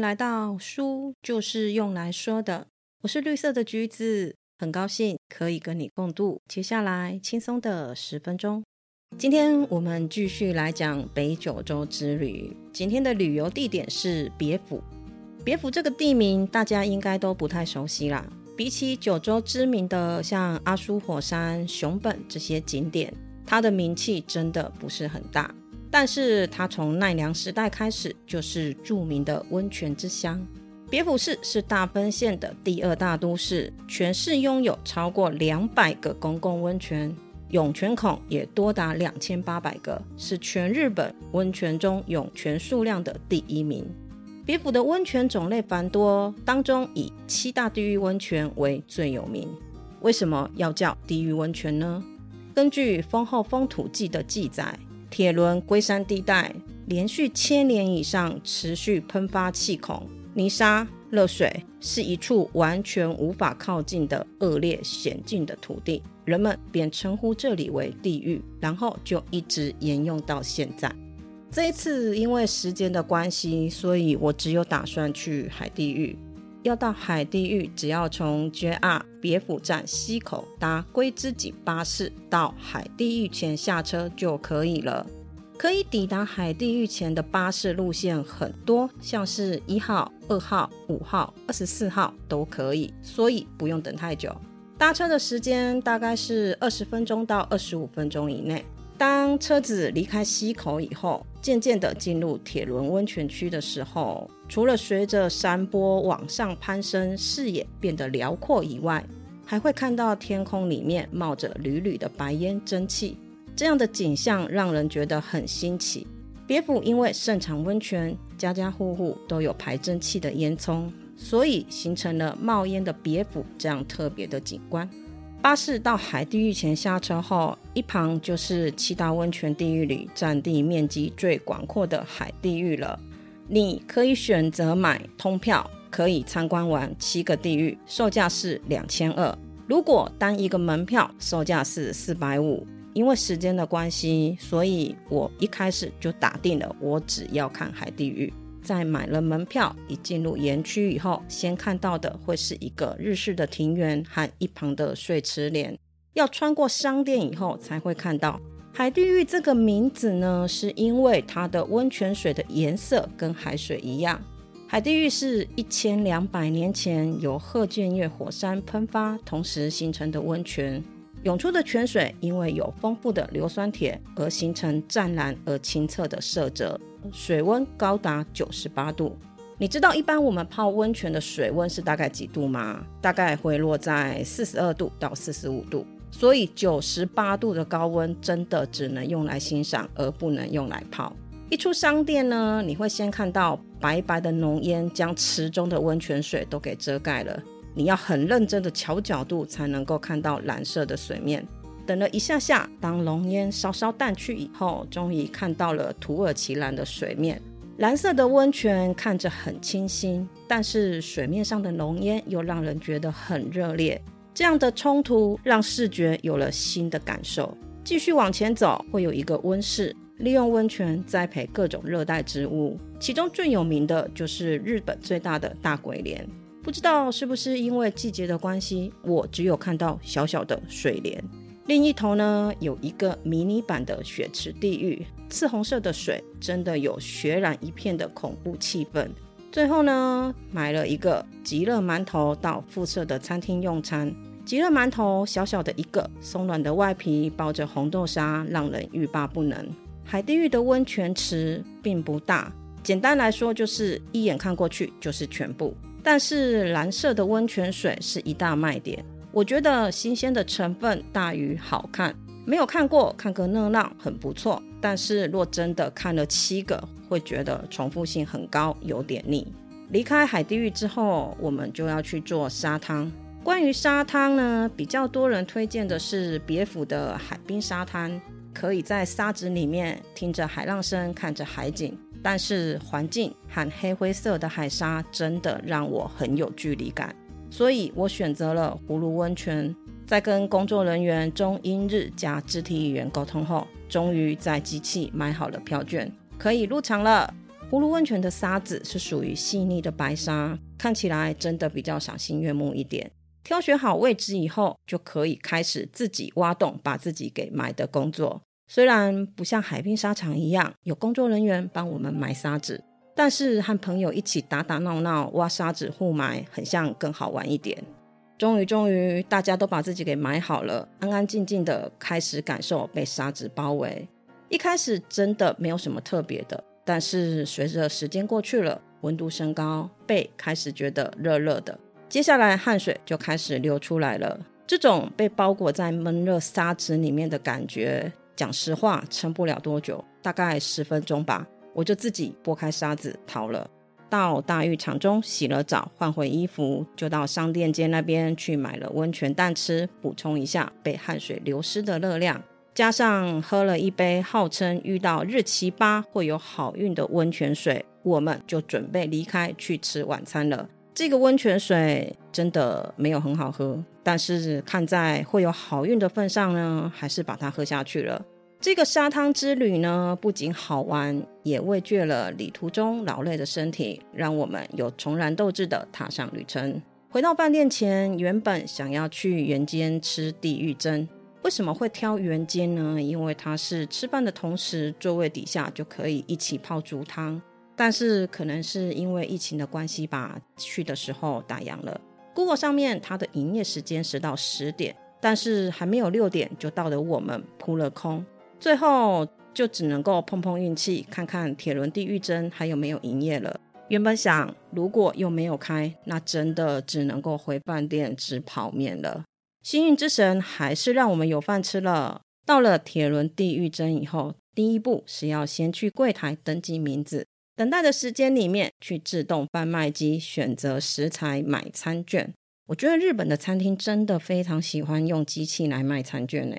来到书就是用来说的，我是绿色的橘子，很高兴可以跟你共度接下来轻松的十分钟。今天我们继续来讲北九州之旅，今天的旅游地点是别府。别府这个地名大家应该都不太熟悉啦，比起九州知名的像阿苏火山、熊本这些景点，它的名气真的不是很大。但是它从奈良时代开始就是著名的温泉之乡。别府市是大分县的第二大都市，全市拥有超过两百个公共温泉，涌泉孔也多达两千八百个，是全日本温泉中涌泉数量的第一名。别府的温泉种类繁多，当中以七大地狱温泉为最有名。为什么要叫地狱温泉呢？根据《丰后风土记》的记载。铁轮龟山地带连续千年以上持续喷发气孔、泥沙、热水，是一处完全无法靠近的恶劣险峻的土地，人们便称呼这里为地狱，然后就一直沿用到现在。这一次因为时间的关系，所以我只有打算去海地狱。要到海地狱，只要从 JR 别府站西口搭龟之井巴士到海地狱前下车就可以了。可以抵达海地狱前的巴士路线很多，像是一号、二号、五号、二十四号都可以，所以不用等太久。搭车的时间大概是二十分钟到二十五分钟以内。当车子离开溪口以后，渐渐地进入铁轮温泉区的时候，除了随着山坡往上攀升，视野变得辽阔以外，还会看到天空里面冒着缕缕的白烟蒸汽，这样的景象让人觉得很新奇。别府因为盛产温泉，家家户户都有排蒸汽的烟囱，所以形成了冒烟的别府这样特别的景观。巴士到海地狱前下车后，一旁就是七大温泉地狱里占地面积最广阔的海地狱了。你可以选择买通票，可以参观完七个地狱，售价是两千二。如果单一个门票，售价是四百五。因为时间的关系，所以我一开始就打定了，我只要看海地狱。在买了门票，一进入园区以后，先看到的会是一个日式的庭园和一旁的水池莲。要穿过商店以后，才会看到海地狱这个名字呢，是因为它的温泉水的颜色跟海水一样。海地狱是一千两百年前由鹤见岳火山喷发同时形成的温泉，涌出的泉水因为有丰富的硫酸铁而形成湛蓝而清澈的色泽。水温高达九十八度，你知道一般我们泡温泉的水温是大概几度吗？大概会落在四十二度到四十五度，所以九十八度的高温真的只能用来欣赏，而不能用来泡。一出商店呢，你会先看到白白的浓烟将池中的温泉水都给遮盖了，你要很认真的调角度才能够看到蓝色的水面。等了一下下，当浓烟稍稍淡去以后，终于看到了土耳其蓝的水面。蓝色的温泉看着很清新，但是水面上的浓烟又让人觉得很热烈。这样的冲突让视觉有了新的感受。继续往前走，会有一个温室，利用温泉栽培各种热带植物，其中最有名的就是日本最大的大鬼莲。不知道是不是因为季节的关系，我只有看到小小的水莲。另一头呢，有一个迷你版的血池地狱，赤红色的水，真的有血染一片的恐怖气氛。最后呢，买了一个极乐馒头到附设的餐厅用餐。极乐馒头小小的一个，松软的外皮包着红豆沙，让人欲罢不能。海地狱的温泉池并不大，简单来说就是一眼看过去就是全部。但是蓝色的温泉水是一大卖点。我觉得新鲜的成分大于好看，没有看过看个热闹很不错。但是若真的看了七个，会觉得重复性很高，有点腻。离开海地狱之后，我们就要去做沙滩。关于沙滩呢，比较多人推荐的是别府的海滨沙滩，可以在沙子里面听着海浪声，看着海景。但是环境和黑灰色的海沙真的让我很有距离感。所以我选择了葫芦温泉，在跟工作人员中英日加肢体语言沟通后，终于在机器买好了票券，可以入场了。葫芦温泉的沙子是属于细腻的白沙，看起来真的比较赏心悦目一点。挑选好位置以后，就可以开始自己挖洞，把自己给埋的工作。虽然不像海滨沙场一样有工作人员帮我们埋沙子，但是和朋友一起打打闹闹挖沙子互埋，很像更好玩一点。终于，终于，大家都把自己给埋好了，安安静静的开始感受被沙子包围。一开始真的没有什么特别的。但是随着时间过去了，温度升高，背开始觉得热热的，接下来汗水就开始流出来了。这种被包裹在闷热沙子里面的感觉，讲实话撑不了多久，大概十分钟吧，我就自己拨开沙子逃了。到大浴场中洗了澡，换回衣服，就到商店街那边去买了温泉蛋吃，补充一下被汗水流失的热量。加上喝了一杯号称遇到日期八会有好运的温泉水，我们就准备离开去吃晚餐了。这个温泉水真的没有很好喝，但是看在会有好运的份上呢，还是把它喝下去了。这个沙滩之旅呢，不仅好玩，也慰藉了旅途中劳累的身体，让我们有重燃斗志的踏上旅程。回到饭店前，原本想要去原间吃地狱蒸。为什么会挑原间呢？因为它是吃饭的同时，座位底下就可以一起泡竹汤。但是可能是因为疫情的关系吧，去的时候打烊了。Google 上面它的营业时间是到十点，但是还没有六点就到的我们扑了空，最后就只能够碰碰运气，看看铁轮地狱针还有没有营业了。原本想如果又没有开，那真的只能够回饭店吃泡面了。幸运之神还是让我们有饭吃了。到了铁轮地狱针以后，第一步是要先去柜台登记名字，等待的时间里面去自动贩卖机选择食材买餐券。我觉得日本的餐厅真的非常喜欢用机器来卖餐券呢。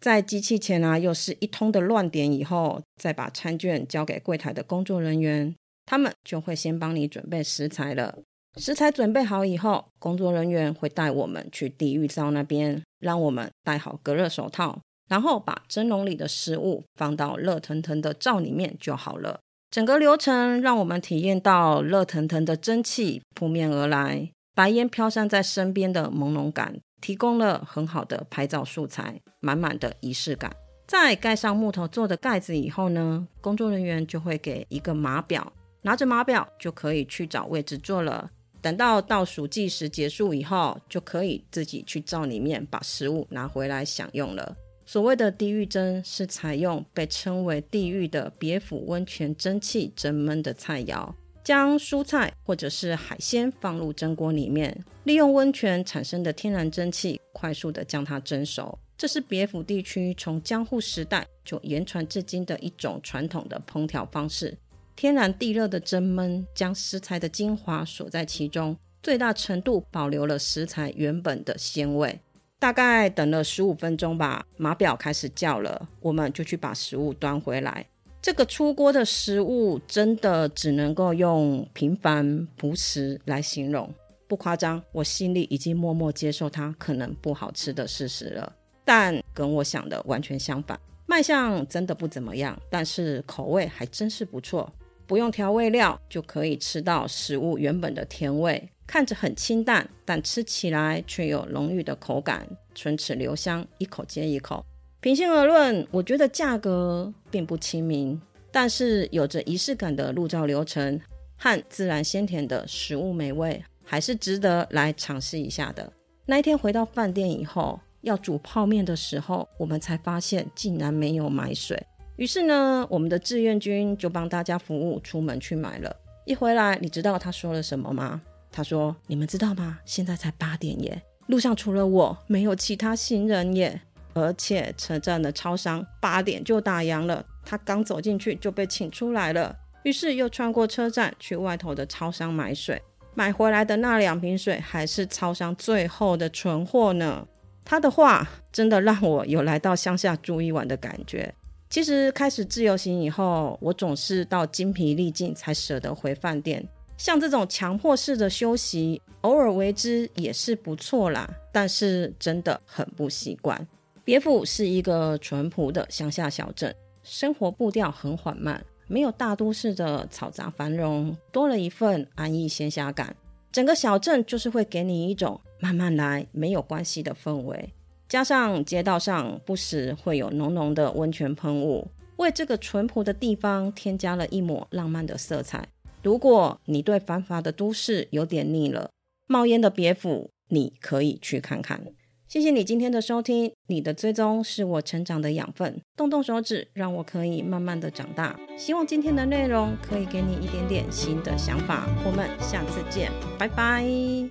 在机器前啊，又是一通的乱点以后，再把餐券交给柜台的工作人员，他们就会先帮你准备食材了。食材准备好以后，工作人员会带我们去地狱灶那边，让我们戴好隔热手套，然后把蒸笼里的食物放到热腾腾的灶里面就好了。整个流程让我们体验到热腾腾的蒸汽扑面而来，白烟飘散在身边的朦胧感，提供了很好的拍照素材，满满的仪式感。在盖上木头做的盖子以后呢，工作人员就会给一个码表，拿着码表就可以去找位置坐了。等到倒数计时结束以后，就可以自己去灶里面把食物拿回来享用了。所谓的地狱蒸是采用被称为地狱的别府温泉蒸汽蒸焖的菜肴，将蔬菜或者是海鲜放入蒸锅里面，利用温泉产生的天然蒸汽，快速的将它蒸熟。这是别府地区从江户时代就延传至今的一种传统的烹调方式。天然地热的蒸焖，将食材的精华锁在其中，最大程度保留了食材原本的鲜味。大概等了十五分钟吧，码表开始叫了，我们就去把食物端回来。这个出锅的食物真的只能够用平凡朴实来形容，不夸张。我心里已经默默接受它可能不好吃的事实了。但跟我想的完全相反，卖相真的不怎么样，但是口味还真是不错。不用调味料就可以吃到食物原本的甜味，看着很清淡，但吃起来却有浓郁的口感，唇齿留香，一口接一口。平心而论，我觉得价格并不亲民，但是有着仪式感的入灶流程和自然鲜甜的食物美味，还是值得来尝试一下的。那一天回到饭店以后，要煮泡面的时候，我们才发现竟然没有买水。于是呢，我们的志愿军就帮大家服务，出门去买了。一回来，你知道他说了什么吗？他说：“你们知道吗？现在才八点耶，路上除了我，没有其他行人耶。而且车站的超商八点就打烊了，他刚走进去就被请出来了。于是又穿过车站去外头的超商买水，买回来的那两瓶水还是超商最后的存货呢。他的话真的让我有来到乡下住一晚的感觉。”其实开始自由行以后，我总是到精疲力尽才舍得回饭店。像这种强迫式的休息，偶尔为之也是不错啦。但是真的很不习惯。别府是一个淳朴的乡下小镇，生活步调很缓慢，没有大都市的嘈杂繁荣，多了一份安逸闲暇感。整个小镇就是会给你一种慢慢来没有关系的氛围。加上街道上不时会有浓浓的温泉喷雾，为这个淳朴的地方添加了一抹浪漫的色彩。如果你对繁华的都市有点腻了，冒烟的别府你可以去看看。谢谢你今天的收听，你的追踪是我成长的养分，动动手指让我可以慢慢的长大。希望今天的内容可以给你一点点新的想法。我们下次见，拜拜。